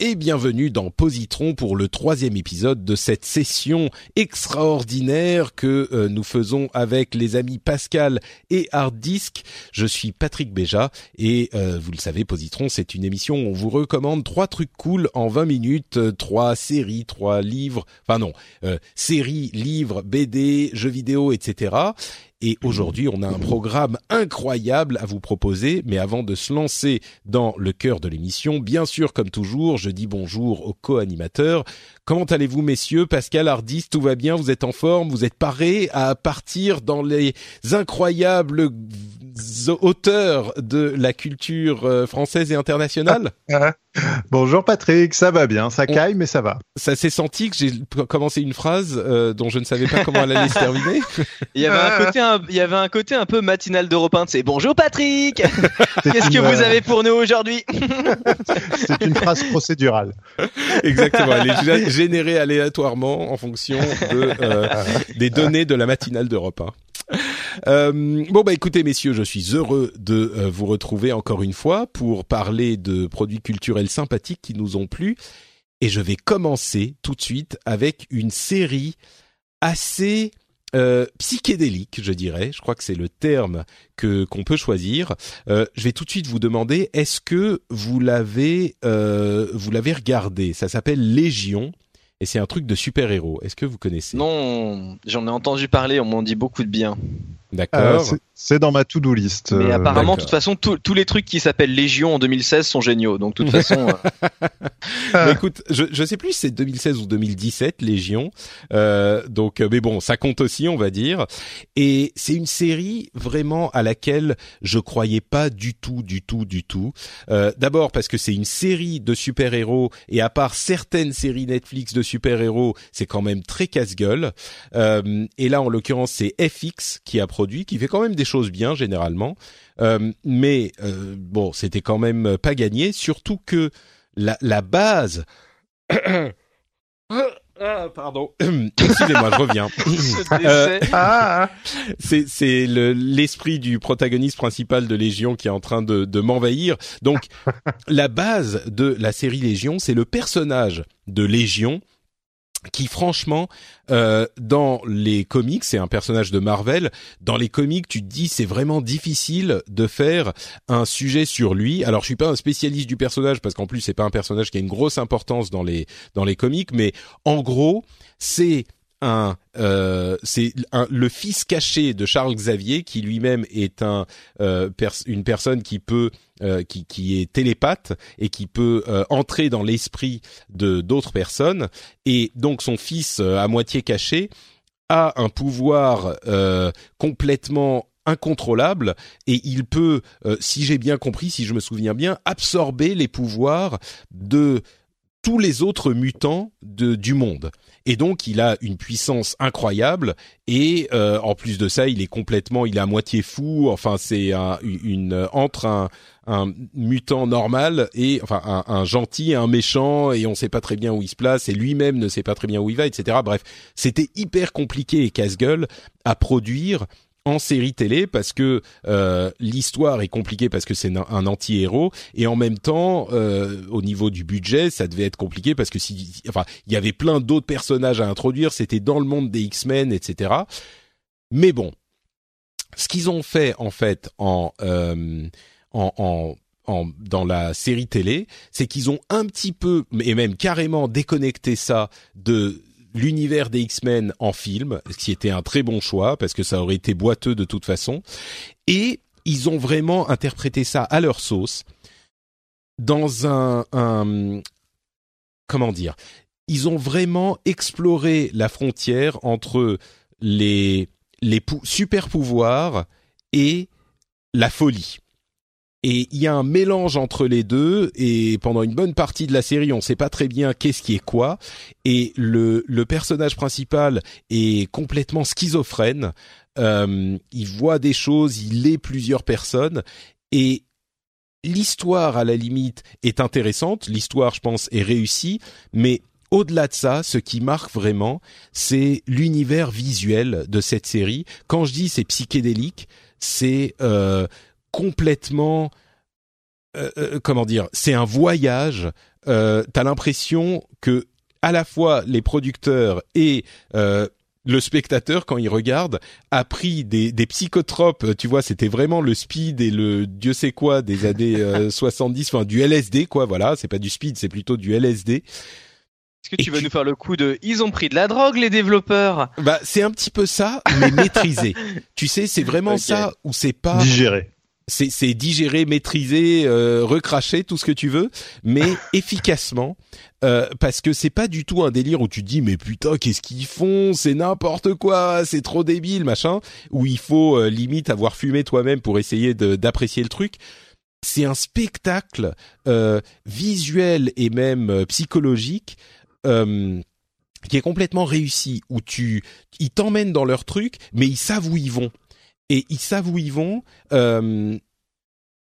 Et bienvenue dans Positron pour le troisième épisode de cette session extraordinaire que euh, nous faisons avec les amis Pascal et Hard Disk. Je suis Patrick Béja et euh, vous le savez, Positron c'est une émission où on vous recommande trois trucs cool en 20 minutes, euh, trois séries, trois livres, enfin non, séries, livres, BD, jeux vidéo, etc. Et aujourd'hui, on a un programme incroyable à vous proposer. Mais avant de se lancer dans le cœur de l'émission, bien sûr, comme toujours, je dis bonjour aux co-animateurs. Comment allez-vous, messieurs? Pascal Hardis, tout va bien? Vous êtes en forme? Vous êtes parés à partir dans les incroyables auteurs de la culture euh, française et internationale? Bonjour Patrick, ça va bien, ça caille mais ça va. Ça s'est senti que j'ai commencé une phrase euh, dont je ne savais pas comment elle allait se terminer. Il y avait un côté, un, il y avait un côté un peu matinal d'Europe 1, c'est bonjour Patrick. Qu'est-ce que vous avez pour nous aujourd'hui C'est une phrase procédurale. Exactement, elle est générée aléatoirement en fonction de, euh, des données de la matinale d'Europe 1. Euh, bon bah écoutez messieurs, je suis heureux de euh, vous retrouver encore une fois pour parler de produits culturels sympathiques qui nous ont plu et je vais commencer tout de suite avec une série assez euh, psychédélique, je dirais. Je crois que c'est le terme que qu'on peut choisir. Je vais tout de suite vous demander est-ce que vous l'avez euh, vous l'avez regardé? Ça s'appelle Légion et c'est un truc de super-héros. Est-ce que vous connaissez? Non, j'en ai entendu parler, on m'en dit beaucoup de bien. D'accord. Euh, c'est dans ma to-do list. Mais apparemment, de toute façon, tous les trucs qui s'appellent Légion en 2016 sont géniaux. Donc, de toute façon. euh... écoute, je je sais plus si c'est 2016 ou 2017 Légion. Euh, donc, mais bon, ça compte aussi, on va dire. Et c'est une série vraiment à laquelle je croyais pas du tout, du tout, du tout. Euh, D'abord parce que c'est une série de super-héros et à part certaines séries Netflix de super-héros, c'est quand même très casse-gueule. Euh, et là, en l'occurrence, c'est FX qui a produit, qui fait quand même des choses bien généralement. Euh, mais euh, bon, c'était quand même pas gagné, surtout que la, la base. Ah, pardon. Excusez-moi, je reviens. euh, c'est c'est l'esprit du protagoniste principal de Légion qui est en train de, de m'envahir. Donc, la base de la série Légion, c'est le personnage de Légion qui franchement euh, dans les comics c'est un personnage de Marvel dans les comics tu te dis c'est vraiment difficile de faire un sujet sur lui. Alors je suis pas un spécialiste du personnage parce qu'en plus c'est pas un personnage qui a une grosse importance dans les dans les comics mais en gros c'est un euh, c'est le fils caché de Charles Xavier qui lui-même est un euh, pers une personne qui peut euh, qui, qui est télépathe et qui peut euh, entrer dans l'esprit de d'autres personnes. Et donc son fils euh, à moitié caché a un pouvoir complètement incontrôlable et il peut, si j'ai bien compris, si je me souviens bien, absorber les pouvoirs de tous les autres mutants de, du monde. Et donc il a une puissance incroyable et euh, en plus de ça, il est complètement, il est à moitié fou. Enfin, c'est un, une entre un, un mutant normal et enfin un, un, gentil et un méchant et on sait pas très bien où il se place et lui-même ne sait pas très bien où il va, etc. Bref, c'était hyper compliqué et casse-gueule à produire en série télé parce que euh, l'histoire est compliquée parce que c'est un, anti-héros et en même temps euh, au niveau du budget ça devait être compliqué parce que si enfin il y avait plein d'autres personnages à introduire. C'était dans le monde des X-Men etc mais bon ce qu'ils ont fait en fait en, euh, en, en en, dans la série télé, c'est qu'ils ont un petit peu, et même carrément déconnecté ça de l'univers des X-Men en film, ce qui était un très bon choix parce que ça aurait été boiteux de toute façon. Et ils ont vraiment interprété ça à leur sauce dans un, comment dire Ils ont vraiment exploré la frontière entre les les super pouvoirs et la folie. Et il y a un mélange entre les deux et pendant une bonne partie de la série, on ne sait pas très bien qu'est-ce qui est quoi. Et le, le personnage principal est complètement schizophrène. euh, il voit des choses, il est plusieurs personnes et l'histoire à la limite est intéressante, l'histoire je pense est réussie, mais au-delà de ça, ce qui marque vraiment, c'est l'univers visuel de cette série. Quand je dis c'est psychédélique, c'est euh, complètement euh, euh, comment dire, c'est un voyage. Euh, T'as l'impression que à la fois les producteurs et euh, le spectateur, quand il regarde, a pris des, des psychotropes. Tu vois, c'était vraiment le speed et le Dieu sait quoi des années 70, enfin du LSD, quoi. Voilà, c'est pas du speed, c'est plutôt du LSD. Est-ce que tu veux nous faire le coup de ils ont pris de la drogue les développeurs? Bah c'est un petit peu ça, mais maîtrisé. tu sais, c'est vraiment ça où c'est pas Digéré. C'est c'est digéré, maîtrisé, euh, recraché, tout ce que tu veux, mais efficacement euh, parce que c'est pas du tout un délire où tu te dis mais putain qu'est-ce qu'ils font, c'est n'importe quoi, c'est trop débile machin, où il faut euh, limite avoir fumé toi-même pour essayer d'apprécier le truc. C'est un spectacle euh, visuel et même euh, psychologique. euh, qui est complètement réussi où tu ils t'emmènent dans leur truc mais ils savent où ils vont et ils savent où ils vont. Euh,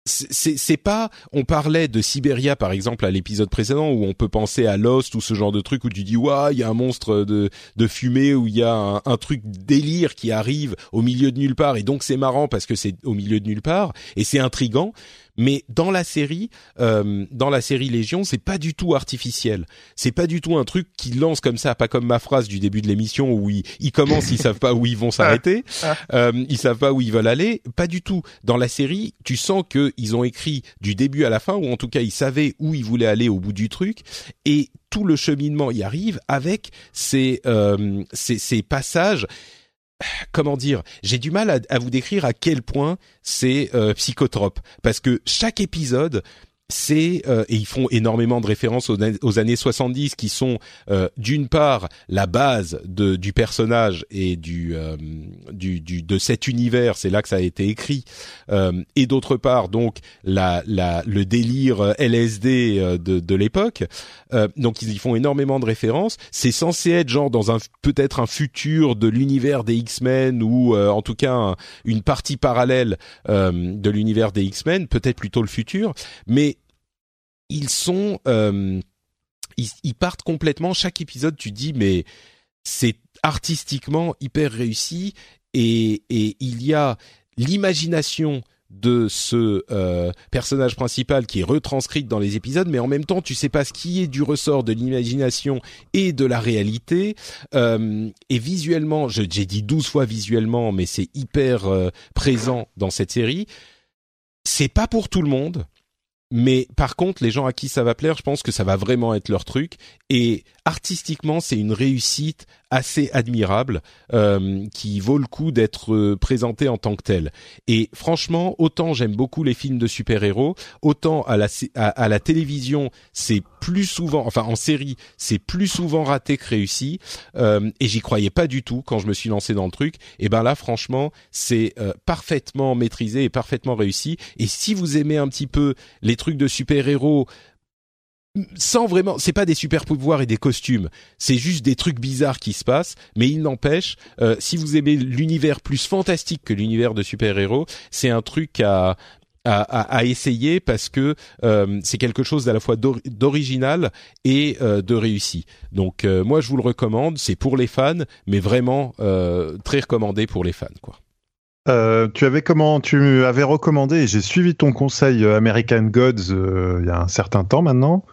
c'est- pas on parlait de Sibéria par exemple à l'épisode précédent où on peut penser à Lost ou ce genre de truc où tu dis waouh il y a un monstre de de fumée où il y a un, un truc délire qui arrive au milieu de nulle part. Et donc c'est marrant parce que c'est au milieu de nulle part. Et c'est intrigant mais dans la série euh, dans la série Légion c'est pas du tout artificiel. C'est pas du tout un truc qui lance comme ça pas comme ma phrase du début de l'émission où ils, ils commencent ils savent pas où ils vont s'arrêter. Euh, ils savent pas où ils veulent aller. Pas du tout. Dans la série tu sens que ils ont écrit du début à la fin ou en tout cas ils savaient où ils voulaient aller au bout du truc. Et tout le cheminement y arrive avec ces euh, ces, ces passages comment dire, j'ai du mal à, vous décrire à quel point c'est euh, psychotrope. Parce que chaque épisode c'est euh, et ils font énormément de références aux, années 70 qui sont euh, d'une part la base de, du personnage et du, euh, du, du de cet univers, c'est là que ça a été écrit, euh, et d'autre part donc la, la le délire euh, LSD euh, de, de l'époque. Donc ils y font énormément de références. C'est censé être genre dans un peut-être un futur de l'univers des X-Men ou en tout cas un- une partie parallèle de l'univers des X-Men, peut-être plutôt le futur, mais ils sont euh, ils, partent complètement chaque épisode tu dis mais c'est artistiquement hyper réussi et, et il y a l'imagination de ce euh, personnage principal qui est retranscrite dans les épisodes, mais en même temps, tu sais pas ce qui est du ressort de l'imagination et de la réalité. Euh, et visuellement, j'ai dit 12 fois visuellement, mais c'est hyper euh, présent dans cette série. C'est pas pour tout le monde, mais par contre, les gens à qui ça va plaire, je pense que ça va vraiment être leur truc. Et artistiquement, c'est une réussite assez admirable euh, qui vaut le coup d'être euh, présenté en tant que tel. Et franchement, autant j'aime beaucoup les films de super-héros, autant à la à la télévision, c'est plus souvent, enfin en série, c'est plus souvent raté que réussi. Euh, et j'y croyais pas du tout quand je me suis lancé dans le truc. Et ben là, franchement, c'est euh, parfaitement maîtrisé et parfaitement réussi. Et si vous aimez un petit peu les trucs de super-héros sans vraiment, c'est pas des super pouvoirs et des costumes, c'est juste des trucs bizarres qui se passent. Mais il n'empêche, euh, si vous aimez l'univers plus fantastique que l'univers de super-héros, c'est un truc à essayer parce que euh, c'est quelque chose d'à la fois d'or- d'original et euh, de réussi. Donc moi je vous le recommande, c'est pour les fans, mais vraiment très recommandé pour les fans quoi. Tu avais comment Tu recommandé j'ai suivi ton conseil American Gods il y a un certain temps maintenant.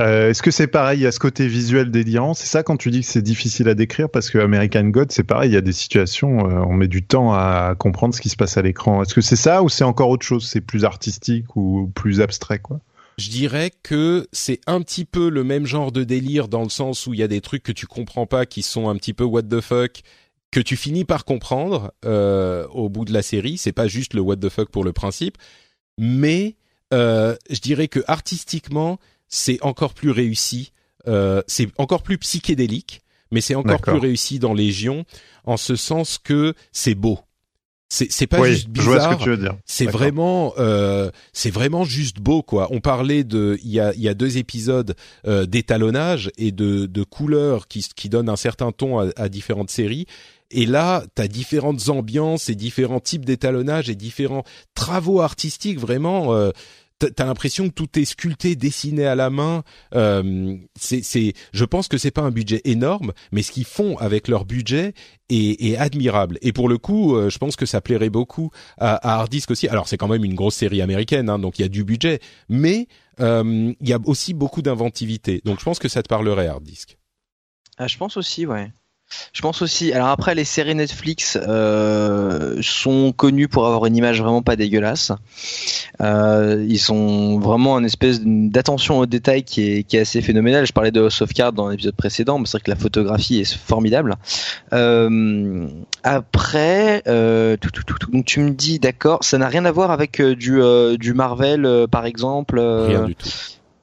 Euh, Est-ce que c'est pareil a ce côté visuel déliant? C'est ça quand tu dis que c'est difficile à décrire parce que American Gods c'est pareil. Il y a des situations, euh, on met du temps à comprendre ce qui se passe à l'écran. Est-ce que c'est ça ou c'est encore autre chose? C'est plus artistique ou plus abstrait quoi? Je dirais que c'est un petit peu le même genre de délire dans le sens où il y a des trucs que tu comprends pas qui sont un petit peu what the fuck que tu finis par comprendre euh, au bout de la série. C'est pas juste le what the fuck pour le principe, mais je dirais que artistiquement c'est encore plus réussi. Euh, c'est encore plus psychédélique, mais c'est encore plus réussi dans Légion en ce sens que c'est beau. C'est c'est pas juste bizarre. Vois ce que tu veux dire. C'est vraiment euh, c'est vraiment juste beau quoi. On parlait de il y a il y a deux épisodes euh, d'étalonnage et de de couleurs qui qui donnent un certain ton à, à différentes séries. Et là, tu as différentes ambiances et différents types d'étalonnage et différents travaux artistiques vraiment. Euh, T'as l'impression que tout est sculpté, dessiné à la main. Euh, c'est, je pense que c'est pas un budget énorme, mais ce qu'ils font avec leur budget est, admirable. Et pour le coup, euh, je pense que ça plairait beaucoup à, à Hardisk aussi. Alors c'est quand même une grosse série américaine, hein, donc il y a du budget, mais euh, il y a aussi beaucoup d'inventivité. Donc je pense que ça te parlerait Hardisk. Ah, je pense aussi, ouais. Je pense aussi. Alors après, les séries Netflix euh, sont connues pour avoir une image vraiment pas dégueulasse. Euh, ils sont vraiment une espèce d'attention au détail qui est, assez phénoménal. Je parlais de House dans l'épisode précédent, mais c'est vrai que la photographie est formidable. Euh, après, donc tu me dis, d'accord, ça n'a rien à voir avec du, du Marvel, par exemple. Rien du tout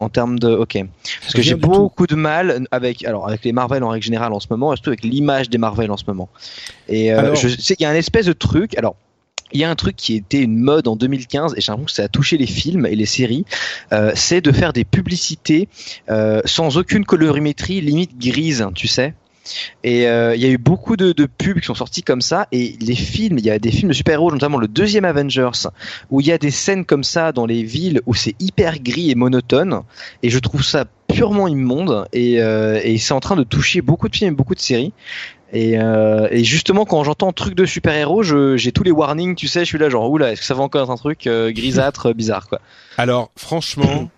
en termes de ok. Parce que j'ai beaucoup de mal avec alors avec les Marvel en règle générale en ce moment et surtout avec l'image des Marvel en ce moment. Et euh, alors, je sais qu'il y a un espèce de truc alors il y a un truc qui était une mode en 2015 et j'ai l'impression que ça a touché les films et les séries, euh, c'est de faire des publicités euh, sans aucune colorimétrie, limite grise, tu sais. Et euh, il y a eu beaucoup de, pubs qui sont sortis comme ça. Et les films, il y a des films de super-héros, notamment le deuxième Avengers, où il y a des scènes comme ça dans les villes où c'est hyper gris et monotone. Et je trouve ça purement immonde. Et, euh, c'est en train de toucher beaucoup de films et beaucoup de séries. Et, euh, justement, quand j'entends truc de super-héros, j'ai tous les warnings, tu sais, je suis là genre, oula, est-ce que ça va encore être un truc grisâtre, bizarre, quoi. Alors, franchement,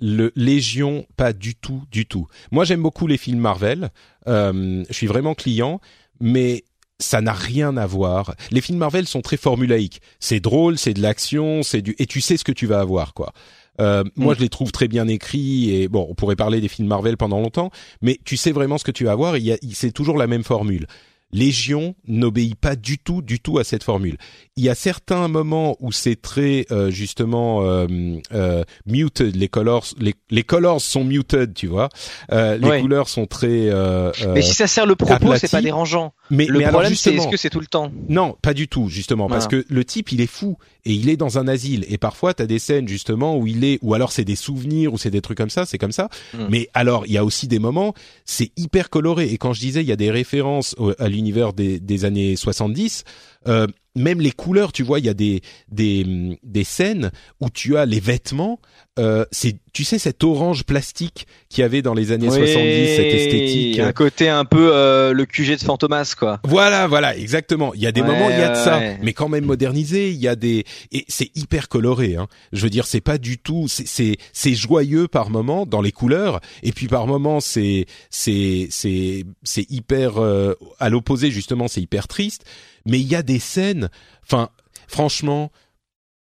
le Légion, pas du tout, du tout. Moi, j'aime beaucoup les films Marvel. Euh, je suis vraiment client, mais ça n'a rien à voir. Les films Marvel sont très formulaïques. C'est drôle, c'est de l'action, c'est du et tu sais ce que tu vas avoir, quoi. Euh, mm. Moi, je les trouve très bien écrits et bon, on pourrait parler des films Marvel pendant longtemps, mais tu sais vraiment ce que tu vas avoir. Il y a, c'est toujours la même formule. Légion n'obéit pas du tout, du tout à cette formule. Il y a certains moments où c'est très euh, justement euh, euh, muted, les colors, les, les colors sont muted, tu vois. Euh, les ouais. couleurs sont très. Euh, mais si ça sert le propos, c'est pas dérangeant. Mais le mais problème, c'est est-ce que c'est tout le temps Non, pas du tout, justement, voilà. parce que le type, il est fou et il est dans un asile. Et parfois, t'as des scènes justement où il est, ou alors c'est des souvenirs ou c'est des trucs comme ça, c'est comme ça. Mm. Mais alors, il y a aussi des moments, c'est hyper coloré. Et quand je disais, il y a des références à l'univers des, des années 70. Euh, même les couleurs, tu vois, il y a des des des scènes où tu as les vêtements. Euh, c'est tu sais cet orange plastique qu'il y avait dans les années oui, 70, cette esthétique. Un côté un peu euh, le QG de Fantomas, quoi. Voilà, voilà, exactement. Il y a des ouais, moments, il y a de ça, ouais. mais quand même modernisé. Il y a des et c'est hyper coloré. Hein. Je veux dire, c'est pas du tout. C'est c'est joyeux par moment dans les couleurs, et puis par moment c'est c'est c'est c'est hyper euh, à l'opposé justement, c'est hyper triste. Mais il y a des scènes. Enfin, franchement,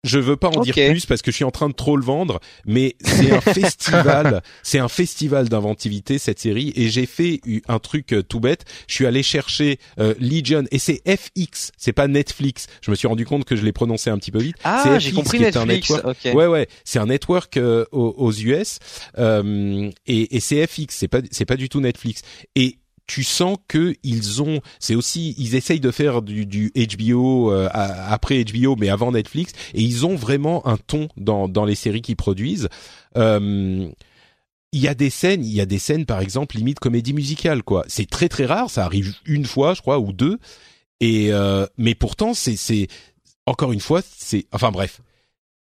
je veux pas en okay. dire plus parce que je suis en train de trop le vendre, mais c'est un festival, c'est un festival d'inventivité cette série et j'ai fait un truc euh, tout bête. Je suis allé chercher euh, Legion et c'est FX, c'est pas Netflix. Je me suis rendu compte que je l'ai prononcé un petit peu vite. Ah, j'ai compris Netflix. Un okay. Ouais ouais, c'est un network euh, aux, aux, US euh, et, et c'est FX, c'est pas c'est pas du tout Netflix. Et tu sens que ils ont, c'est aussi, ils essayent de faire du, du HBO euh, après HBO, mais avant Netflix, et ils ont vraiment un ton dans dans les séries qu'ils produisent. Euh, il y a des scènes, il y a des scènes par exemple limite comédie musicale quoi. C'est très très rare, ça arrive une fois je crois ou deux, et euh, mais pourtant c'est c'est encore une fois c'est, enfin bref.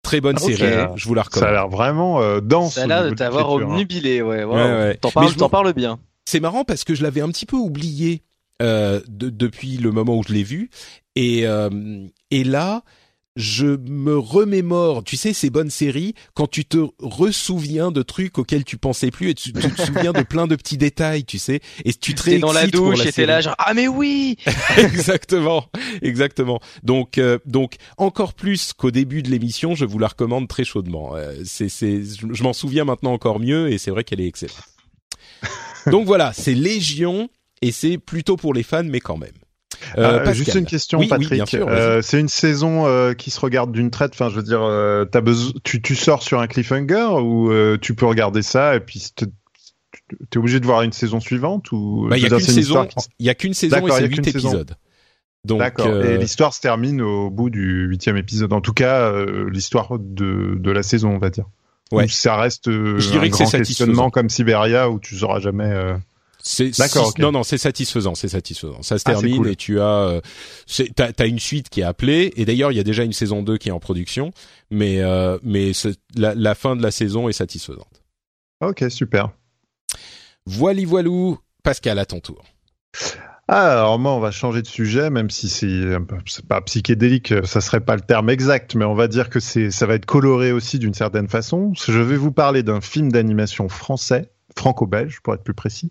Très bonne okay. série, je vous la recommande. Ça a l'air vraiment euh, dense. Ça a l'air de t'avoir obnubilé, ouais. Wow. ouais, ouais. T'en parles, t'en parles bien c'est marrant parce que je l'avais un petit peu oublié euh, de, depuis le moment où je l'ai vu et euh, et là je me remémore, tu sais, ces bonnes séries, quand tu te ressouviens de trucs auxquels tu pensais plus et tu, tu te souviens de plein de petits détails, tu sais, et tu te dans la douche, et t'es là genre ah mais oui, exactement, exactement. Donc euh, donc encore plus qu'au début de l'émission, je vous la recommande très chaudement. Euh, c'est c'est, je m'en souviens maintenant encore mieux et c'est vrai qu'elle est excellente. Donc voilà, c'est Légion et c'est plutôt pour les fans, mais quand même. Euh, euh, juste une question, oui, Patrick. Oui, euh, c'est une saison euh, qui se regarde d'une traite. Enfin, je veux dire, as besoin, tu, tu sors sur un cliffhanger ou tu peux regarder ça et puis t'es obligé de voir une saison suivante ou bah, il y a qu'une saison. Il y a qu'une saison et c'est huit épisodes. D'accord. Et l'histoire se termine au bout du huitième épisode. En tout cas, l'histoire de, de la saison, on va dire. Ouais. ça reste je dirais un que grand questionnement comme Siberia où tu sauras jamais. C'est d'accord. Non, non, c'est satisfaisant, c'est satisfaisant. Ça se ah, termine et tu as, euh, t'as as une suite qui est appelée. Et d'ailleurs, il y a déjà une saison 2 qui est en production, mais euh, mais la, la, fin de la saison est satisfaisante. Ok, super. Voili voilou, Pascal, à ton tour. Alors moi, on va changer de sujet, même si c'est pas psychédélique, ça serait pas le terme exact, mais on va dire que c'est ça va être coloré aussi d'une certaine façon. Je vais vous parler d'un film d'animation français franco-belge pour être plus précis,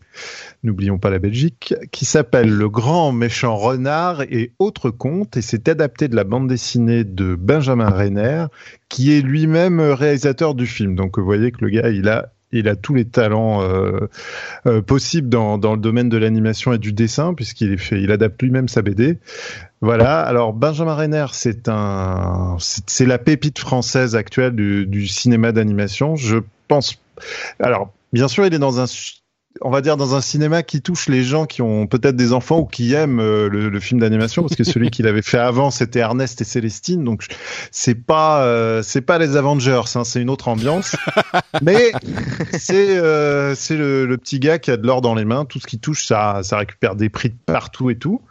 n'oublions pas la Belgique, qui s'appelle Le Grand Méchant Renard et autres contes, et c'est adapté de la bande dessinée de Benjamin Renner, qui est lui-même réalisateur du film. Donc vous voyez que le gars, il a il a tous les talents euh, euh, possibles dans, dans le domaine de l'animation et du dessin puisqu'il fait, il adapte lui-même sa BD. Voilà. Alors Benjamin Renner, c'est un, c'est la pépite française actuelle du, du cinéma d'animation. Je pense. Alors Bien sûr, il est dans un on va dire dans un cinéma qui touche les gens qui ont peut-être des enfants ou qui aiment euh, le, film d'animation parce que celui qu'il avait fait avant c'était Ernest et Célestine donc c'est pas euh, c'est pas les Avengers hein, c'est une autre ambiance. Mais c'est euh, c'est le, le, petit gars qui a de l'or dans les mains tout ce qui touche ça ça récupère des prix de partout et tout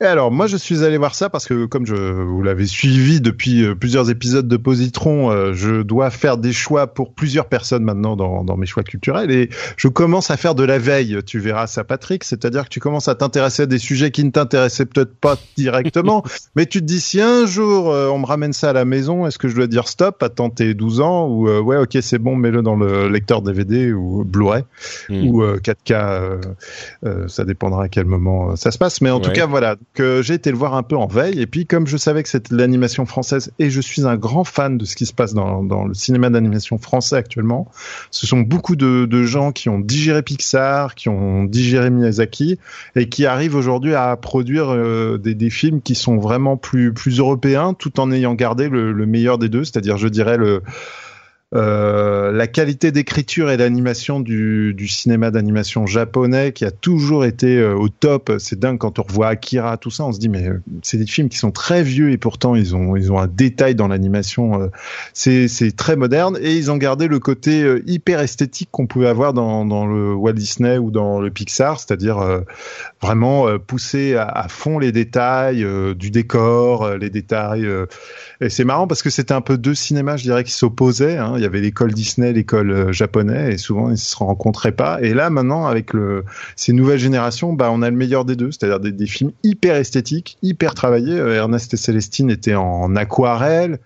et alors, moi, je suis allé voir ça parce que, comme je vous l'avez suivi depuis euh, plusieurs épisodes de Positron, euh, je dois faire des choix pour plusieurs personnes maintenant dans, dans, mes choix culturels et je commence à faire de la veille. Tu verras ça, Patrick. C'est-à-dire que tu commences à t'intéresser à des sujets qui ne t'intéressaient peut-être pas directement, mais tu te dis si un jour euh, on me ramène ça à la maison, est-ce que je dois dire stop, attends tes 12 ans ou ouais, ok, c'est bon, mets-le dans le lecteur DVD ou Blu-ray hmm. ou 4K. ça dépendra à quel moment ça se passe, mais en tout cas, voilà que j'ai été le voir un peu en veille. Et puis, comme je savais que c'était l'animation française et je suis un grand fan de ce qui se passe dans, le cinéma d'animation français actuellement, ce sont beaucoup de, gens qui ont digéré Pixar, qui ont digéré Miyazaki et qui arrivent aujourd'hui à produire euh, des, films qui sont vraiment plus, plus européens tout en ayant gardé le meilleur des deux, c'est-à-dire, je dirais, le euh, la qualité d'écriture et d'animation du, cinéma d'animation japonais qui a toujours été euh, au top. C'est dingue quand on revoit Akira, tout ça, on se dit mais euh, c'est des films qui sont très vieux et pourtant ils ont ils ont un détail dans l'animation. c'est c'est très moderne et ils ont gardé le côté hyper esthétique qu'on pouvait avoir dans le Walt Disney ou dans le Pixar, c'est-à-dire vraiment pousser à, fond les détails du décor, les détails. et c'est marrant parce que c'était un peu deux cinémas, je dirais, qui s'opposaient. Hein y avait l'école Disney, l'école euh, japonais, et souvent ils se rencontraient pas. Et là, maintenant, avec ces nouvelles générations, bah, on a le meilleur des deux, c'est-à-dire des, films hyper esthétiques, hyper travaillés. Euh, Ernest et Célestine étaient en aquarelle.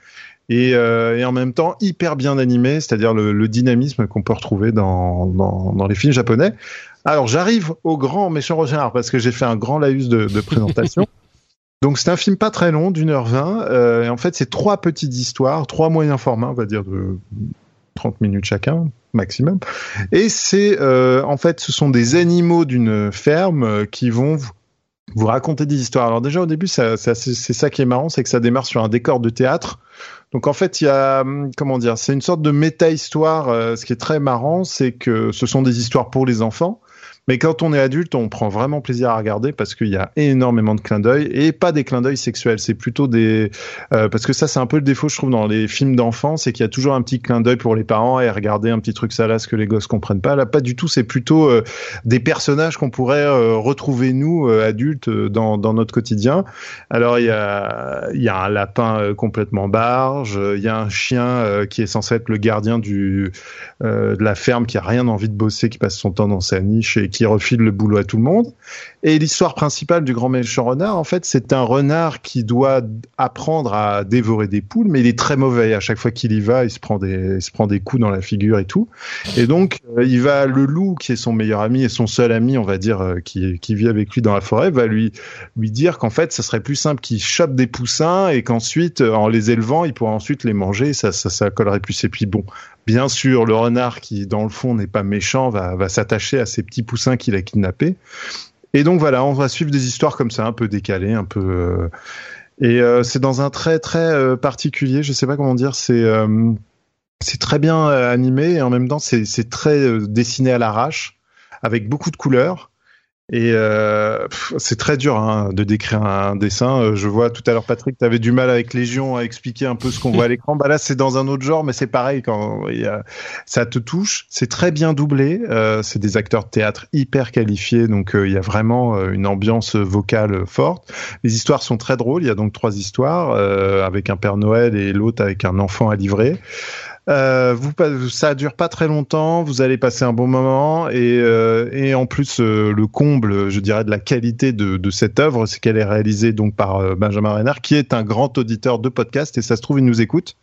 Et, euh, en même temps hyper bien animés, c'est-à-dire le, dynamisme qu'on peut retrouver dans, les films japonais. Alors j'arrive au grand méchant Roger parce que j'ai fait un grand laïus de présentation. Donc c'est un film pas très long, d'une heure vingt. Euh, et en fait, c'est trois petites histoires, trois moyens formats, on va dire de 30 minutes chacun maximum. Et c'est euh, en fait, ce sont des animaux d'une ferme euh, qui vont vous, raconter des histoires. Alors déjà au début, c'est ça qui est marrant, c'est que ça démarre sur un décor de théâtre. Donc en fait, il y a hum, comment dire, c'est une sorte de méta-histoire. ce qui est très marrant, c'est que ce sont des histoires pour les enfants mais quand on est adulte, on prend vraiment plaisir à regarder parce qu'il y a énormément de clins d'œil et pas des clins d'œil sexuels. C'est plutôt des euh, parce que ça c'est un peu le défaut je trouve dans les films d'enfants, c'est qu'il y a toujours un petit clin d'œil pour les parents et regarder un petit truc salace que les gosses comprennent pas. Là pas du tout. C'est plutôt euh, des personnages qu'on pourrait euh, retrouver nous adultes dans, notre quotidien. Alors il y a il y a un lapin complètement barge, il y a un chien qui est censé être le gardien de la ferme qui a rien envie de bosser, qui passe son temps dans sa niche et qui qui refile le boulot à tout le monde. Et l'histoire principale du grand méchant renard, en fait, c'est un renard qui doit apprendre à dévorer des poules, mais il est très mauvais. À chaque fois qu'il y va, il se prend des, il se prend des coups dans la figure et tout. Et donc, euh, il va, le loup, qui est son meilleur ami et son seul ami, on va dire, euh, qui, qui vit avec lui dans la forêt, va lui, lui dire qu'en fait, ça serait plus simple qu'il chope des poussins et qu'ensuite, euh, en les élevant, il pourra ensuite les manger. Ça, ça, ça collerait plus. Et puis bon, Bien sûr, le renard qui, dans le fond, n'est pas méchant, va, s'attacher à ces petits poussins qu'il a kidnappés. Et donc voilà, on va suivre des histoires comme ça, un peu décalées, un peu. Euh, et euh, c'est dans un trait très euh, particulier. Je sais pas comment dire. C'est c'est très bien animé et en même temps c'est très dessiné à l'arrache avec beaucoup de couleurs. Et euh, c'est très dur hein, de décrire un dessin. Euh, je vois tout à l'heure Patrick, tu avais du mal avec Légion à expliquer un peu ce qu'on voit à l'écran. Bah là, c'est dans un autre genre, mais c'est pareil quand ça te touche. C'est très bien doublé. Euh, c'est des acteurs de théâtre hyper qualifiés, donc il y a vraiment une ambiance vocale forte. Les histoires sont très drôles. Il y a donc trois histoires avec un Père Noël et l'autre avec un enfant à livrer. Euh, vous, ça dure pas très longtemps, vous allez passer un bon moment et, euh, et en plus euh, le comble, je dirais, de la qualité de, de cette œuvre, c'est qu'elle est réalisée donc par euh, Benjamin Renard, qui est un grand auditeur de podcast et ça se trouve il nous écoute.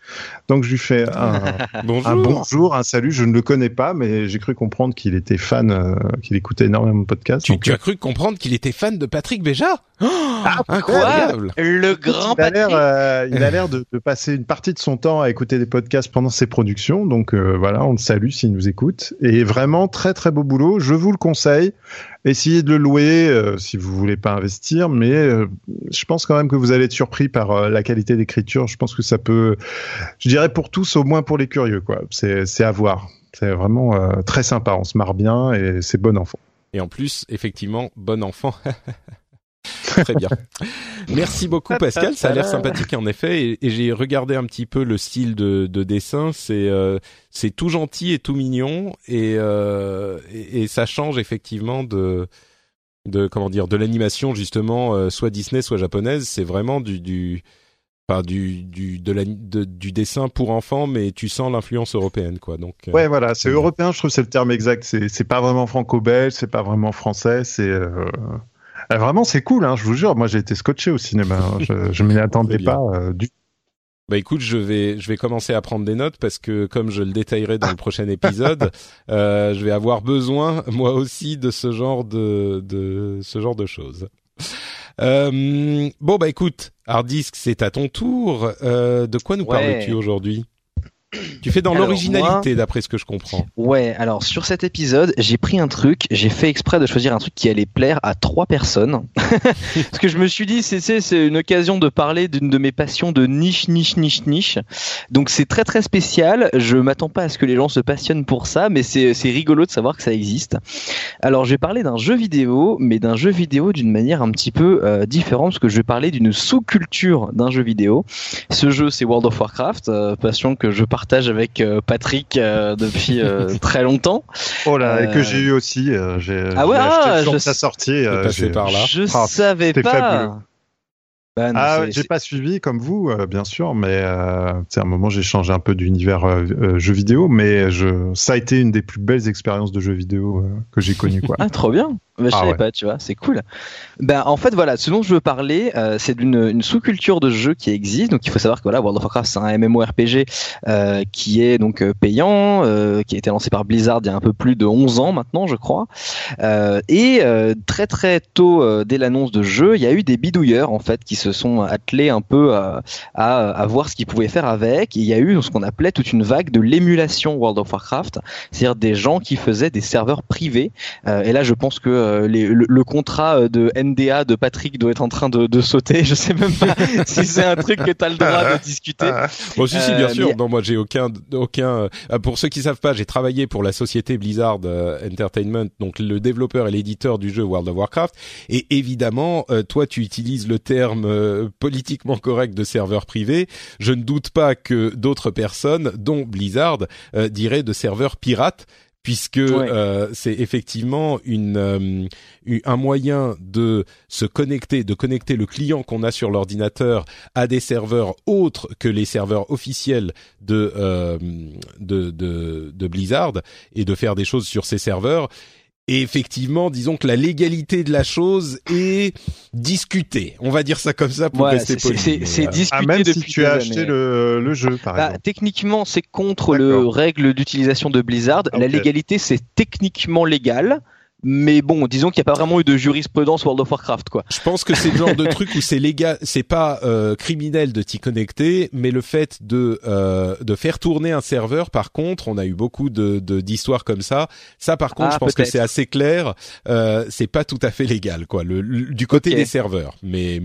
Donc je lui fais un bonjour. un bonjour, un salut. Je ne le connais pas, mais j'ai cru comprendre qu'il était fan, euh, qu'il écoutait énormément de podcasts. Tu, tu as cru comprendre qu'il était fan de Patrick Béja? Oh, ah, Incroyable, le grand il Patrick. il a l'air de, de passer une partie de son temps à écouter des podcasts pendant ses production. Donc euh, voilà, on le salue s'il nous écoute. Et vraiment très très beau boulot. Je vous le conseille. Essayez de le louer euh, si vous voulez pas investir, mais euh, je pense quand même que vous allez être surpris par la qualité d'écriture. Je pense que ça peut, je dirais pour tous, au moins pour les curieux, quoi. C'est à voir. C'est vraiment très sympa. On se marre bien et c'est bon enfant. Et en plus, effectivement, bon enfant. Très bien. Merci beaucoup Pascal, ça a l'air sympathique en effet. Et, j'ai regardé un petit peu le style de, de dessin. C'est euh, c'est tout gentil et tout mignon et, euh, et, ça change effectivement de de comment dire de l'animation justement euh, soit Disney soit japonaise. C'est vraiment du du Enfin, du du de la du dessin pour enfants mais tu sens l'influence européenne quoi donc euh, ouais voilà c'est européen je trouve c'est le terme exact c'est c'est pas vraiment franco-belge c'est pas vraiment français c'est euh, vraiment, c'est cool, hein, je vous jure. Moi, j'ai été scotché au cinéma. Hein. Je, je m'y attendais pas euh, du bah écoute, je vais je vais commencer à prendre des notes parce que comme je le détaillerai dans le prochain épisode, euh, je vais avoir besoin moi aussi de ce genre de de ce genre de choses. Euh, bon bah écoute, Hardisk, c'est à ton tour. Euh, de quoi nous parles-tu aujourd'hui? Tu fais dans l'originalité, d'après ce que je comprends. Ouais, alors sur cet épisode, j'ai pris un truc, j'ai fait exprès de choisir un truc qui allait plaire à trois personnes. Parce que je me suis dit, c'est c'est une occasion de parler d'une de mes passions de niche, niche, niche, niche. Donc c'est très très spécial. Je m'attends pas à ce que les gens se passionnent pour ça, mais c'est rigolo de savoir que ça existe. Alors je vais parler d'un jeu vidéo, mais d'un jeu vidéo d'une manière un petit peu euh, différente, parce que je vais parler d'une sous-culture d'un jeu vidéo. Ce jeu, c'est World of Warcraft, euh, passion que je partage partage avec euh, Patrick euh, depuis euh, très longtemps. Oh là, et que j'ai eu aussi. j'ai ah ouais, ah, je... sa sortie. passé par là. Je ah, savais pas. Bah, ah, j'ai pas suivi comme vous, bien sûr, mais euh, à un moment j'ai changé un peu d'univers euh, jeux vidéo, mais je, ça a été une des plus belles expériences de jeux vidéo que j'ai connues. Quoi. ah, trop bien. Bah, je ah savais pas, tu vois, c'est cool. Ben en fait voilà, ce dont je veux parler, euh, c'est d'une une sous-culture de jeu qui existe. Donc il faut savoir que voilà, World of Warcraft c'est un MMORPG euh, qui est donc euh, payant, euh, qui a été lancé par Blizzard il y a un peu plus de 11 ans maintenant, je crois. Et très très tôt dès l'annonce de jeu, il y a eu des bidouilleurs en fait qui se sont attelés un peu à, à, à voir ce qu'ils pouvaient faire avec. Et il y a eu ce qu'on appelait toute une vague de l'émulation World of Warcraft, c'est-à-dire des gens qui faisaient des serveurs privés. et là je pense que euh, le, contrat euh, de NDA de Patrick doit être en train de, sauter. Je sais même pas si c'est un truc que tu as le droit de discuter. Bon, si, si, bien euh, sûr. Non, moi, j'ai aucun, aucun. pour ceux qui savent pas, j'ai travaillé pour la société Blizzard Entertainment, donc le développeur et l'éditeur du jeu World of Warcraft. Et évidemment, toi, tu utilises le terme politiquement correct de serveur privé. Je ne doute pas que d'autres personnes, dont Blizzard, diraient de serveurs pirates puisque euh, c'est effectivement une euh, un moyen de se connecter, de connecter le client qu'on a sur l'ordinateur à des serveurs autres que les serveurs officiels de, euh, de, de, de Blizzard et de faire des choses sur ces serveurs. Et effectivement, disons que la légalité de la chose est discutée. On va dire ça comme ça pour rester poli. C'est discuté ah, même si tu as acheté le, le, jeu, par bah, Techniquement, c'est contre le règle d'utilisation de Blizzard. La légalité, c'est techniquement légal mais bon, disons qu'il n'y a pas vraiment eu de jurisprudence World of Warcraft, quoi. Je pense que c'est le genre de truc où c'est légal, c'est pas euh, criminel de t'y connecter, mais le fait de euh, de faire tourner un serveur, par contre, on a eu beaucoup de d'histoires comme ça. Ça, par contre, ah, je pense que c'est assez clair. Euh, c'est pas tout à fait légal, quoi, le, du côté des serveurs, mais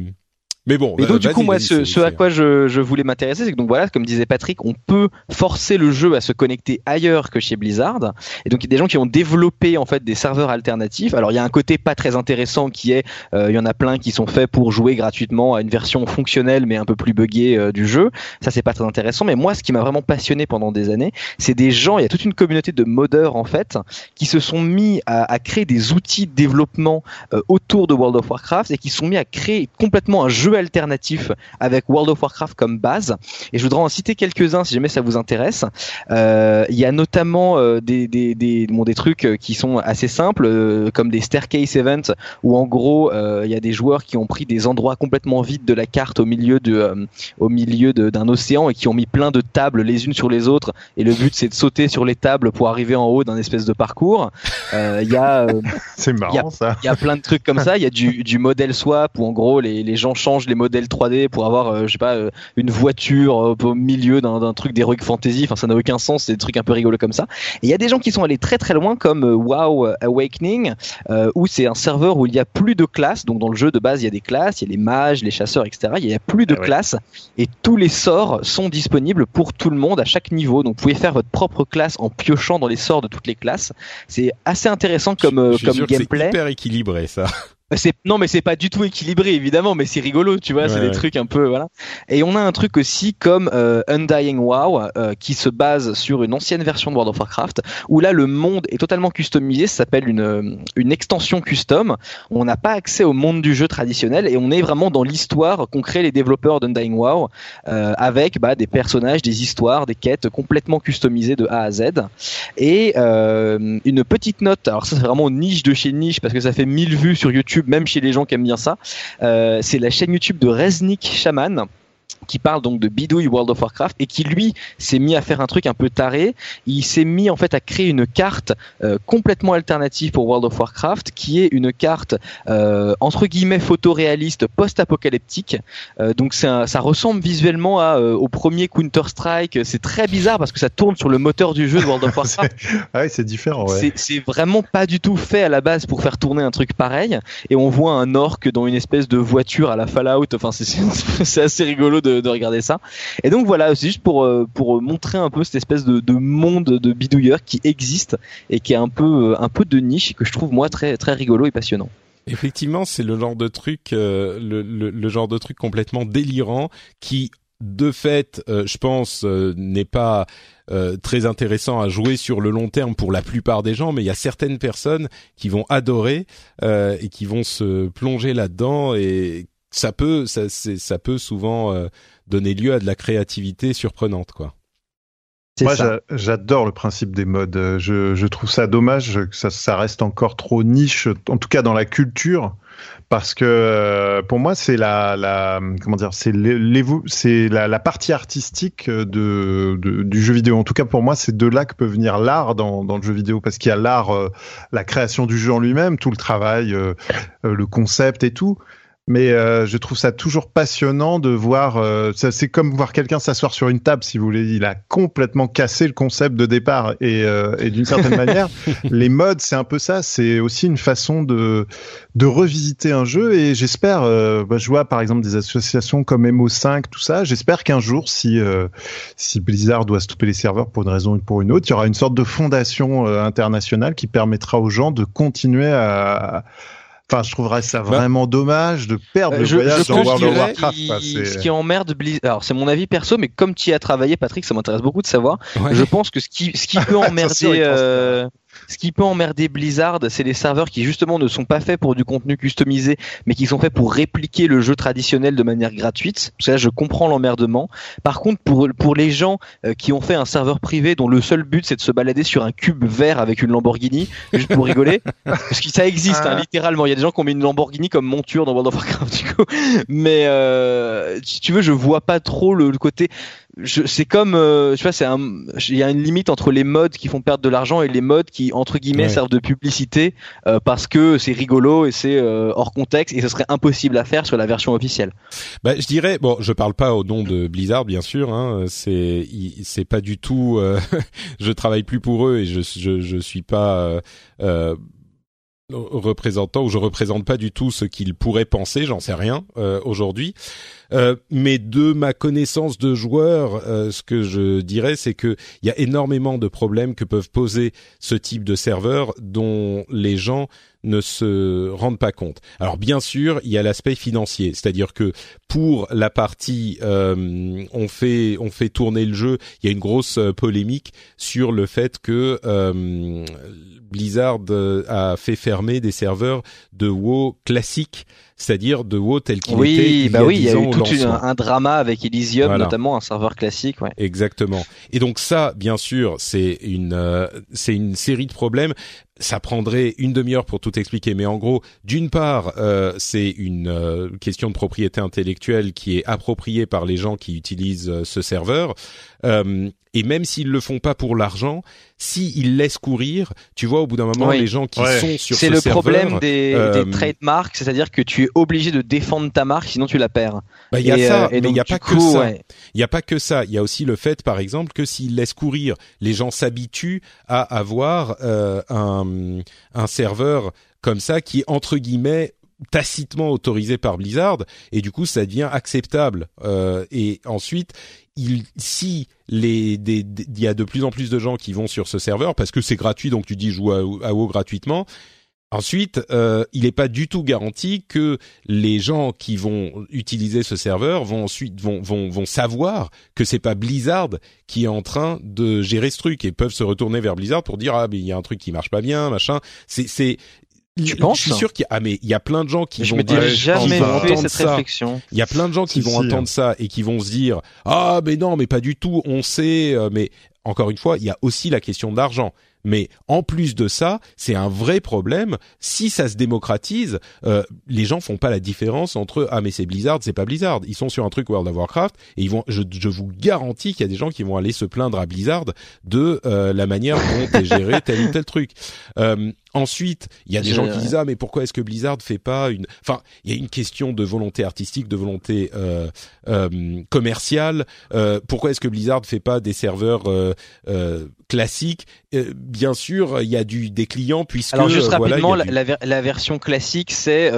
Mais bon. Mais donc du coup moi ce, ce à quoi je, je voulais m'intéresser c'est que donc voilà comme disait Patrick on peut forcer le jeu à se connecter ailleurs que chez Blizzard et donc il y a des gens qui ont développé en fait des serveurs alternatifs. Alors il y a un côté pas très intéressant qui est euh, il y en a plein qui sont faits pour jouer gratuitement à une version fonctionnelle mais un peu plus buggée euh, du jeu. Ça c'est pas très intéressant mais moi ce qui m'a vraiment passionné pendant des années c'est des gens il y a toute une communauté de modeurs en fait qui se sont mis à, à créer des outils de développement euh, autour de World of Warcraft et qui sont mis à créer complètement un jeu alternatif avec World of Warcraft comme base. Et je voudrais en citer quelques-uns si jamais ça vous intéresse. Euh, il y a notamment euh, des, des, des, bon, des trucs euh, qui sont assez simples, comme des staircase events, où en gros il y a des joueurs qui ont pris des endroits complètement vides de la carte au milieu de, au milieu d'un océan et qui ont mis plein de tables les unes sur les autres. Et le but c'est de sauter sur les tables pour arriver en haut d'un espèce de parcours. Il y a, c'est marrant ça. Il y a plein de trucs comme ça. Il y a du, du modèle swap où en gros les, les gens changent les modèles 3D pour avoir, euh, je sais pas, euh, une voiture euh, au milieu d'un truc d'heroic fantasy. Enfin, ça n'a aucun sens. C'est des trucs un peu rigolos comme ça. Et il y a des gens qui sont allés très très loin, comme WoW Awakening, où c'est un serveur où il y a plus de classes. Donc dans le jeu de base, il y a des classes, il y a les mages, les chasseurs, etc. Il y a plus de ah classes et tous les sorts sont disponibles pour tout le monde à chaque niveau. Donc vous pouvez faire votre propre classe en piochant dans les sorts de toutes les classes. C'est assez intéressant comme comme gameplay. C'est hyper équilibré ça. Bah, non mais c'est pas du tout équilibré évidemment mais c'est rigolo tu vois c'est des trucs un peu voilà. Et on a un truc aussi comme euh, Undying WoW euh, qui se base sur une ancienne version de World of Warcraft où là le monde est totalement customisé ça s'appelle une euh, une extension custom. On n'a pas accès au monde du jeu traditionnel et on est vraiment dans l'histoire qu'ont créé les développeurs d'Undying WoW avec bah, des personnages des histoires des quêtes complètement customisées de A à Z. Et une petite note alors ça c'est vraiment niche de chez niche parce que ça fait 1000 vues sur YouTube même chez les gens qui aiment bien ça. Euh, c'est la chaîne YouTube de Reznik Shaman qui parle donc de bidouille World of Warcraft et qui lui s'est mis à faire un truc un peu taré. Il s'est mis en fait à créer une carte euh, complètement alternative pour World of Warcraft, qui est une carte euh, entre guillemets photoréaliste post-apocalyptique. Euh, donc ça ressemble visuellement à, au premier Counter Strike. C'est très bizarre parce que ça tourne sur le moteur du jeu de World of Warcraft. ah c'est différent. Ouais. C'est vraiment pas du tout fait à la base pour faire tourner un truc pareil. Et on voit un orc dans une espèce de voiture à la Fallout. Enfin c'est assez rigolo de de, regarder ça. Et donc voilà, c'est juste pour euh, pour montrer un peu cette espèce de, monde de bidouilleurs qui existe et qui est un peu euh, un peu de niche et que je trouve moi très très rigolo et passionnant. Effectivement, c'est le genre de truc, euh, le, genre de truc complètement délirant qui, de fait, je pense, n'est pas très intéressant à jouer sur le long terme pour la plupart des gens, mais il y a certaines personnes qui vont adorer et qui vont se plonger là-dedans et ça peut ça, ça peut souvent euh, donner lieu à de la créativité surprenante quoi. Moi, j'adore le principe des modes. Euh, je, je, trouve ça dommage que ça, ça, reste encore trop niche, en tout cas dans la culture, parce que euh, pour moi, c'est la, la, comment dire, c'est c'est la, la, partie artistique de, de, du jeu vidéo. En tout cas, pour moi, c'est de là que peut venir l'art dans, dans le jeu vidéo, parce qu'il y a l'art, la création du jeu en lui-même, tout le travail, le concept et tout mais euh, je trouve ça toujours passionnant de voir. Euh, c'est comme voir quelqu'un s'asseoir sur une table, si vous voulez. Il a complètement cassé le concept de départ, et, euh, et d'une certaine manière, les modes, c'est un peu ça. C'est aussi une façon de de revisiter un jeu. Et j'espère, euh, bah, je vois par exemple des associations comme MO5, tout ça. J'espère qu'un jour, si si Blizzard doit stopper les serveurs pour une raison ou pour une autre, il y aura une sorte de fondation internationale qui permettra aux gens de continuer à Enfin, je trouverais ça bah, vraiment dommage de perdre le voyage dans World of Warcraft. ce qui emmerde Blizzard, alors c'est mon avis perso, mais comme tu y as travaillé, Patrick, ça m'intéresse beaucoup de savoir. Je pense que ce qui, ce qui peut emmerder, ce qui peut emmerder Blizzard, c'est les serveurs qui justement ne sont pas faits pour du contenu customisé, mais qui sont faits pour répliquer le jeu traditionnel de manière gratuite. Parce que là, je comprends l'emmerdement. Par contre, pour pour les gens euh, qui ont fait un serveur privé dont le seul but c'est de se balader sur un cube vert avec une Lamborghini, juste pour rigoler, parce que ça existe hein, ah. littéralement. Il y a des gens qui ont mis une Lamborghini comme monture dans World of Warcraft du coup. Mais euh, si tu veux, je vois pas trop le côté c'est comme euh, je sais c'est il y a une limite entre les modes qui font perdre de l'argent et les modes qui entre guillemets servent de publicité euh, parce que c'est rigolo et c'est euh, hors contexte et ce serait impossible à faire sur la version officielle. Bah je dirais bon je parle pas au nom de Blizzard bien sûr hein, c'est c'est pas du tout je travaille plus pour eux et je je je suis pas représentant ou je représente pas du tout ce qu'il pourrait penser, j'en sais rien aujourd'hui. Euh, mais de ma connaissance de joueurs, euh, ce que je dirais, c'est que il y a énormément de problèmes que peuvent poser ce type de serveur dont les gens ne se rendent pas compte. Alors bien sûr, il y a l'aspect financier, c'est-à-dire que pour la partie euh, on fait on fait tourner le jeu, il y a une grosse polémique sur le fait que Blizzard a fait fermer des serveurs de WoW classiques c'est-à-dire de WoW tel qu'il oui, était. Il bah y a oui, il y a eu tout un, drama avec Elysium, notamment un serveur classique. Ouais. Exactement. Et donc ça, bien sûr, c'est une euh, c'est une série de problèmes ça prendrait une demi-heure pour tout expliquer, mais en gros, d'une part, euh, c'est une euh, question de propriété intellectuelle qui est appropriée par les gens qui utilisent ce serveur. et même s'ils le font pas pour l'argent, s'ils laissent courir, tu vois, au bout d'un moment, les gens qui sont sur ce serveur... C'est le problème des, des trademarks, c'est-à-dire que tu es obligé de défendre ta marque, sinon tu la perds. Bah, il y a ça, euh, mais il n'y a pas que ça. Il n'y a pas que ça. Il y a aussi le fait, par exemple, que s'ils laissent courir, les gens s'habituent à avoir euh, un, serveur comme ça qui entre guillemets tacitement autorisé par Blizzard et du coup ça devient acceptable. Euh, et ensuite il, si les il y a de plus en plus de gens qui vont sur ce serveur parce que c'est gratuit donc tu dis joue à, à gratuitement Ensuite, euh, il n'est pas du tout garanti que les gens qui vont utiliser ce serveur vont ensuite vont vont, vont savoir que c'est pas Blizzard qui est en train de gérer ce truc et peuvent se retourner vers Blizzard pour dire ah mais il y a un truc qui marche pas bien machin. C'est c'est tu penses je suis sûr qu'il y a, ah mais il y a plein de gens qui je vont jamais fait cette ça. réflexion. Il y a plein de gens qui vont entendre ça et qui vont se dire ah mais non mais pas du tout on sait euh, mais encore une fois il y a aussi la question d'argent mais en plus de ça, c'est un vrai problème. Si ça se démocratise, euh, les gens font pas la différence entre ah mais c'est Blizzard, c'est pas Blizzard. Ils sont sur un truc World of Warcraft et ils vont. Je, vous garantis qu'il y a des gens qui vont aller se plaindre à Blizzard de euh, la manière dont est géré tel ou tel truc. Euh, Ensuite, il y a des gens qui disent ah mais pourquoi est-ce que Blizzard fait pas une enfin il y a une question de volonté artistique, de volonté euh, euh, commerciale. Euh, pourquoi est-ce que Blizzard fait pas des serveurs euh, euh, classiques? Euh, Bien sûr, il y a du des clients puisque alors juste rapidement la, la, version classique c'est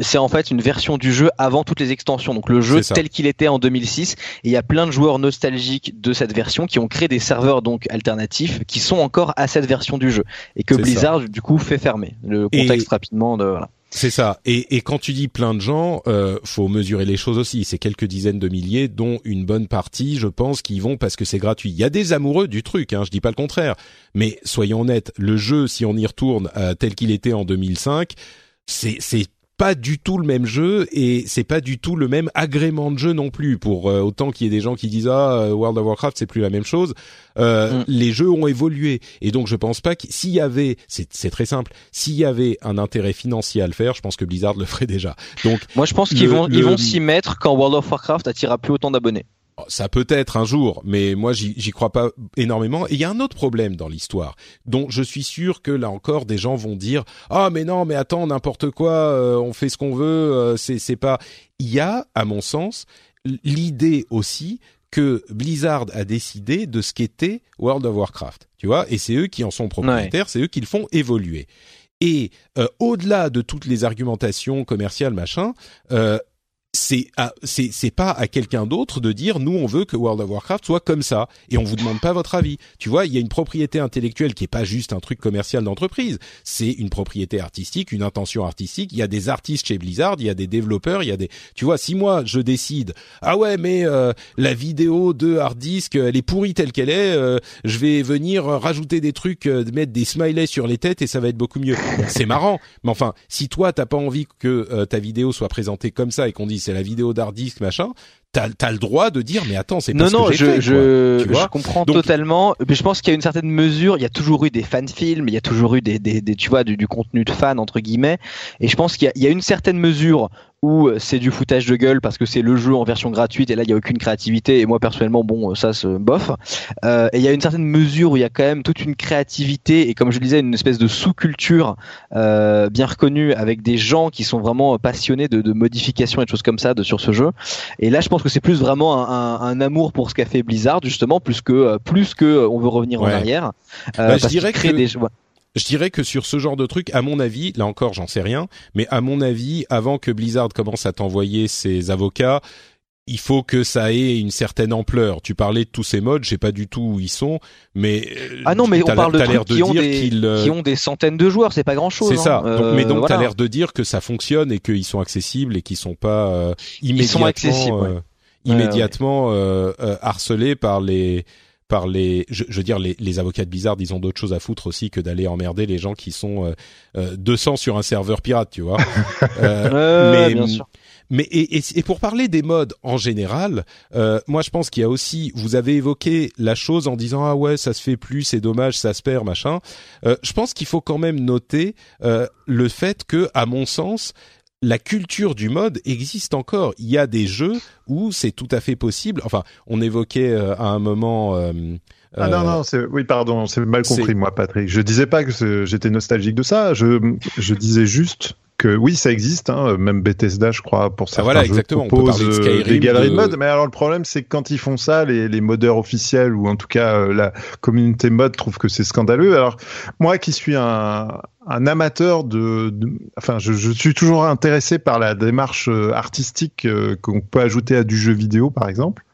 c'est en fait une version du jeu avant toutes les extensions. Donc le jeu tel qu'il était en 2006 et il y a plein de joueurs nostalgiques de cette version qui ont créé des serveurs donc alternatifs qui sont encore à cette version du jeu et que Blizzard du coup fait fermer. Le contexte rapidement de voilà. C'est ça. Et, et, quand tu dis plein de gens, euh, faut mesurer les choses aussi. C'est quelques dizaines de milliers, dont une bonne partie, je pense, qui vont parce que c'est gratuit. Il y a des amoureux du truc, hein, je dis pas le contraire. Mais soyons honnêtes, le jeu, si on y retourne euh, tel qu'il était en 2005, c'est c'est pas du tout le même jeu et c'est pas du tout le même agrément de jeu non plus. Pour euh, autant qu'il y ait des gens qui disent ah euh, World of Warcraft c'est plus la même chose, euh, mm. les jeux ont évolué et donc je pense pas que s'il y avait, c'est très simple, s'il y avait un intérêt financier à le faire, je pense que Blizzard le ferait déjà. Donc moi je pense qu'ils vont ils vont s'y mettre quand World of Warcraft attirera plus autant d'abonnés. Oh, ça peut être un jour, mais moi j'y crois pas énormément. Et il y a un autre problème dans l'histoire, dont je suis sûr que là encore des gens vont dire ah mais non mais attends n'importe quoi, euh, on fait ce qu'on veut, euh, c'est pas. Il y a à mon sens l'idée aussi que Blizzard a décidé de ce qu'était World of Warcraft, tu vois, et c'est eux qui en sont propriétaires, c'est eux qui le font évoluer. Et euh, au-delà de toutes les argumentations commerciales machin, euh, c'est c'est pas à quelqu'un d'autre de dire nous on veut que World of Warcraft soit comme ça et on vous demande pas votre avis. Tu vois, il y a une propriété intellectuelle qui est pas juste un truc commercial d'entreprise, c'est une propriété artistique, une intention artistique. Il y a des artistes chez Blizzard, il y a des développeurs, il y a des tu vois, si moi je décide ah ouais mais euh, la vidéo de hard disk elle est pourrie telle qu'elle est, euh, je vais venir rajouter des trucs, euh, mettre des smileys sur les têtes et ça va être beaucoup mieux. c'est marrant, mais enfin si toi t'as pas envie que ta vidéo soit présentée comme ça et qu'on dise c'est la vidéo d'hard disk machin t'as as le droit de dire mais attends c'est pas non ce que je je, je comprends totalement mais je pense qu'il y a une certaine mesure il y a toujours eu des fan films il y a toujours eu des, des, des tu vois du, du, contenu de fan entre guillemets et je pense qu'il y, y, a une certaine mesure où euh, c'est du foutage de gueule parce que c'est le jeu en version gratuite et là il y a aucune créativité et moi personnellement bon euh, ça se bof. Euh, et il y a une certaine mesure où il y a quand même toute une créativité et comme je le disais une espèce de sous-culture euh, bien reconnue avec des gens qui sont vraiment passionnés de, de modifications et de choses comme ça de, sur ce jeu. Et là je pense que c'est plus vraiment un, un, un, amour pour ce qu'a fait Blizzard justement plus que plus que on veut revenir en arrière bah, je dirais que des je dirais que sur ce genre de truc, à mon avis, là encore, j'en sais rien, mais à mon avis, avant que Blizzard commence à t'envoyer ses avocats, il faut que ça ait une certaine ampleur. Tu parlais de tous ces modes, je sais pas du tout où ils sont, mais euh, ah non, mais on parle de trucs qui, ont des, euh, qui ont des centaines de joueurs, c'est pas grand chose. C'est ça. Hein. mais donc tu as l'air de dire que ça fonctionne et qu'ils sont accessibles et qu'ils sont pas euh, immédiatement, accessibles, immédiatement harcelés par les par les, je, veux dire les, les, avocats de Blizzard, ils ont d'autres choses à foutre aussi que d'aller emmerder les gens qui sont euh, euh, 200 sur un serveur pirate, tu vois. euh, mais, bien sûr. Mais et, et, et, pour parler des modes en général, euh, moi je pense qu'il y a aussi, vous avez évoqué la chose en disant ah ouais ça se fait plus, c'est dommage, ça se perd machin. Euh, je pense qu'il faut quand même noter euh, le fait que, à mon sens, la culture du mode existe encore. Il y a des jeux où c'est tout à fait possible. Enfin, on évoquait euh, à un moment. Euh, ah non non, c'est oui pardon, c'est mal compris moi Patrick. Je disais pas que j'étais nostalgique de ça. Je je disais juste oui, ça existe, hein, même Bethesda, je crois, pour ah, certains voilà, exactement. propose on peut euh, des galeries de... mode. Mais alors le problème, c'est que quand ils font ça, les, les modeurs officiels ou en tout cas euh, la communauté mode trouve que c'est scandaleux. Alors moi, qui suis un, un amateur de, enfin, je, je, suis toujours intéressé par la démarche euh, artistique qu'on peut ajouter à du jeu vidéo, par exemple.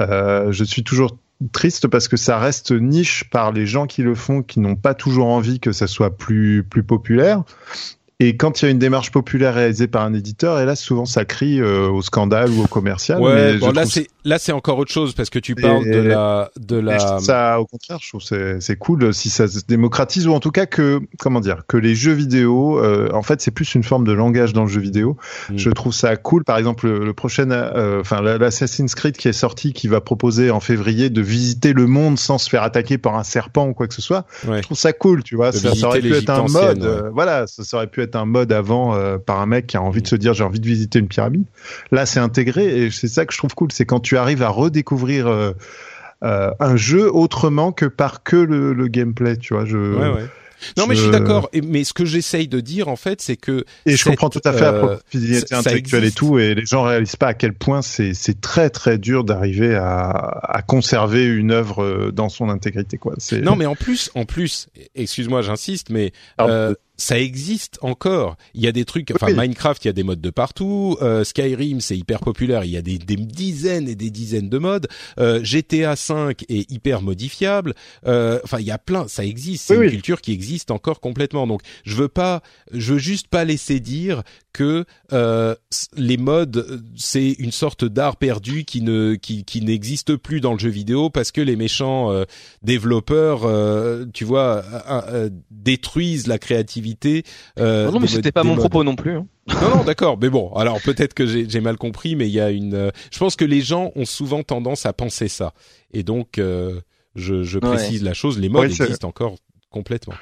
Euh, je suis toujours triste parce que ça reste niche par les gens qui le font, qui n'ont pas toujours envie que ça soit plus plus populaire. Et quand il y a une démarche populaire réalisée par un éditeur, et là souvent ça crie euh, au scandale ou au commercial. Ouais, bon, là c'est là c'est encore autre chose parce que tu parles de la de la. Ça, au contraire, je trouve c'est c'est cool si ça se démocratise ou en tout cas que comment dire que les jeux vidéo, euh, en fait c'est plus une forme de langage dans le jeu vidéo. Mm. Je trouve ça cool. Par exemple, le, prochain, euh, enfin l'Assassin's Creed qui est sorti, qui va proposer en février de visiter le monde sans se faire attaquer par un serpent ou quoi que ce soit. Je trouve ça cool, tu vois. Ça, ça, aurait pu être un mode. voilà, ça aurait pu être un mode avant euh, par un mec qui a envie de se dire j'ai envie de visiter une pyramide. Là, c'est intégré et c'est ça que je trouve cool, c'est quand tu arrives à redécouvrir euh, euh, un jeu autrement que par que le, gameplay, tu vois. Je, ouais, ouais. Non, mais je suis d'accord. Mais ce que j'essaye de dire, en fait, c'est que et je comprends tout à fait la euh, propriété intellectuelle et tout, et les gens réalisent pas à quel point c'est c'est très très dur d'arriver à, à conserver une œuvre dans son intégrité, quoi. Non, mais en plus, en plus, excuse-moi, j'insiste, mais euh, ça existe encore. Il y a des trucs, enfin Minecraft, il y a des modes de partout. Euh, Skyrim, c'est hyper populaire. Il y a des, des, dizaines et des dizaines de modes. Euh, GTA 5 est hyper modifiable. Euh, enfin, il y a plein. Ça existe. C'est une culture qui existe encore complètement. Donc, je veux pas, je veux juste pas laisser dire que euh, les modes c'est une sorte d'art perdu qui ne qui, qui n'existe plus dans le jeu vidéo parce que les méchants euh, développeurs euh, tu vois euh, détruisent la créativité non, non mais c'était pas mon propos non plus hein. non non d'accord mais bon alors peut-être que j'ai mal compris mais il y a une je pense que les gens ont souvent tendance à penser ça et donc je, je précise la chose les modes existent encore complètement.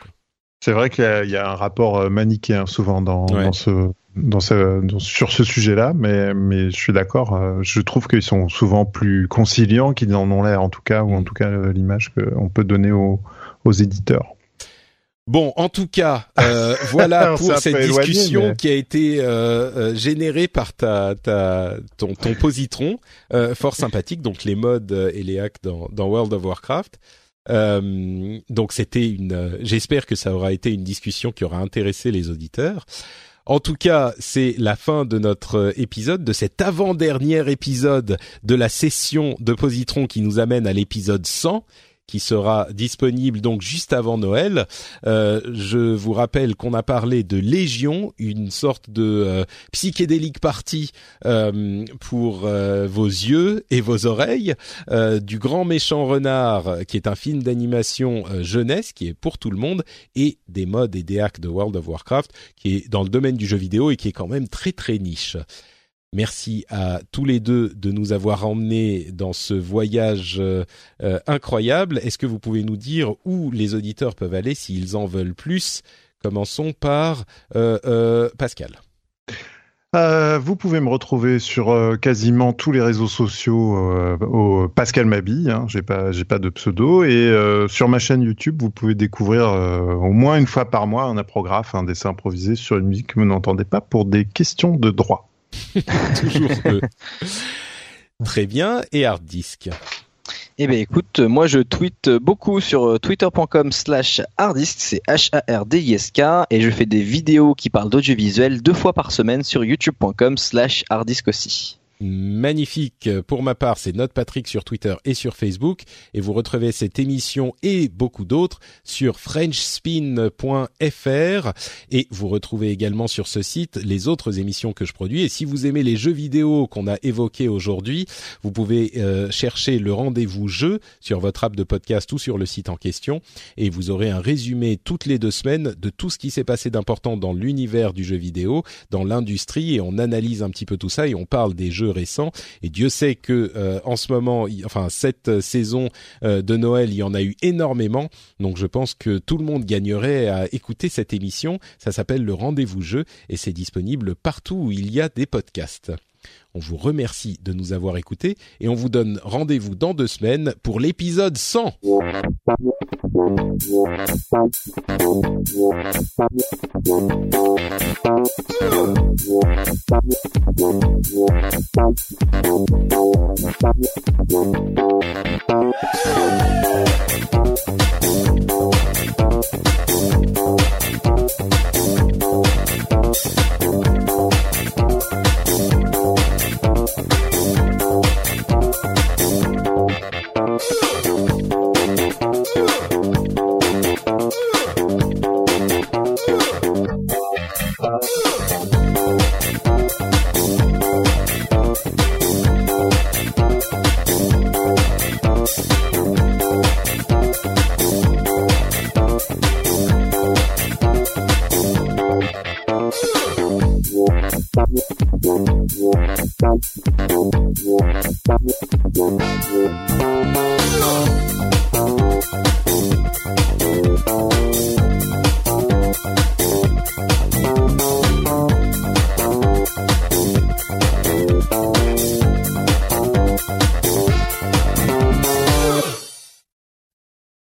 C'est vrai qu'il y, y, a un rapport manichéen souvent dans, dans ce dans ce, sur ce sujet-là, mais, mais je suis d'accord. Euh, je trouve qu'ils sont souvent plus conciliants qu'ils en ont l'air, en tout cas, ou en tout cas euh, l'image qu'on peut donner aux, aux éditeurs. Bon, en tout cas, euh, voilà pour cette discussion qui a été euh, euh, générée par ta, ta ton, ton positron, euh, fort sympathique. Donc les modes et les hacks dans, dans World of Warcraft. donc c'était une. J'espère que ça aura été une discussion qui aura intéressé les auditeurs. En tout cas, c'est la fin de notre épisode, de cet avant-dernier épisode de la session de Positron qui nous amène à l'épisode 100 qui sera disponible donc juste avant Noël. Euh, je vous rappelle qu'on a parlé de Légion, une sorte de euh, psychédélique partie euh, pour vos yeux et vos oreilles, du Grand méchant renard, qui est un film d'animation jeunesse qui est pour tout le monde, et des modes et des hacks de World of Warcraft, qui est dans le domaine du jeu vidéo et qui est quand même très très niche. Merci à tous les deux de nous avoir emmenés dans ce voyage euh, euh, incroyable. Est-ce que vous pouvez nous dire où les auditeurs peuvent aller s'ils en veulent plus? Commençons par euh, Pascal. vous pouvez me retrouver sur quasiment tous les réseaux sociaux au Pascal Mabi, hein, j'ai pas j'ai pas de pseudo et sur ma chaîne YouTube vous pouvez découvrir au moins une fois par mois un aprographe, un dessin improvisé sur une musique que vous n'entendez pas pour des questions de droit. Toujours eux. Très bien. Et hard disk Eh bien écoute, moi je tweete beaucoup sur twitter.com slash harddisk, c'est H-A-R-D-I-S-K, et je fais des vidéos qui parlent d'audiovisuel deux fois par semaine sur youtube.com slash harddisk aussi magnifique. Pour ma part, c'est Note Patrick sur Twitter et sur Facebook. Et vous retrouvez cette émission et beaucoup d'autres sur frenchspin.fr. Et vous retrouvez également sur ce site les autres émissions que je produis. Et si vous aimez les jeux vidéo qu'on a évoqués aujourd'hui, vous pouvez euh, chercher le rendez-vous jeu sur votre app de podcast ou sur le site en question. Et vous aurez un résumé toutes les deux semaines de tout ce qui s'est passé d'important dans l'univers du jeu vidéo, dans l'industrie. Et on analyse un petit peu tout ça et on parle des jeux récent. Et Dieu sait que euh, en ce moment, enfin cette euh, saison euh, de Noël, il y en a eu énormément. Donc je pense que tout le monde gagnerait à écouter cette émission. Ça s'appelle le Rendez-vous Jeu et c'est disponible partout où il y a des podcasts. On vous remercie de nous avoir écoutés et on vous donne rendez-vous dans deux semaines pour l'épisode 100.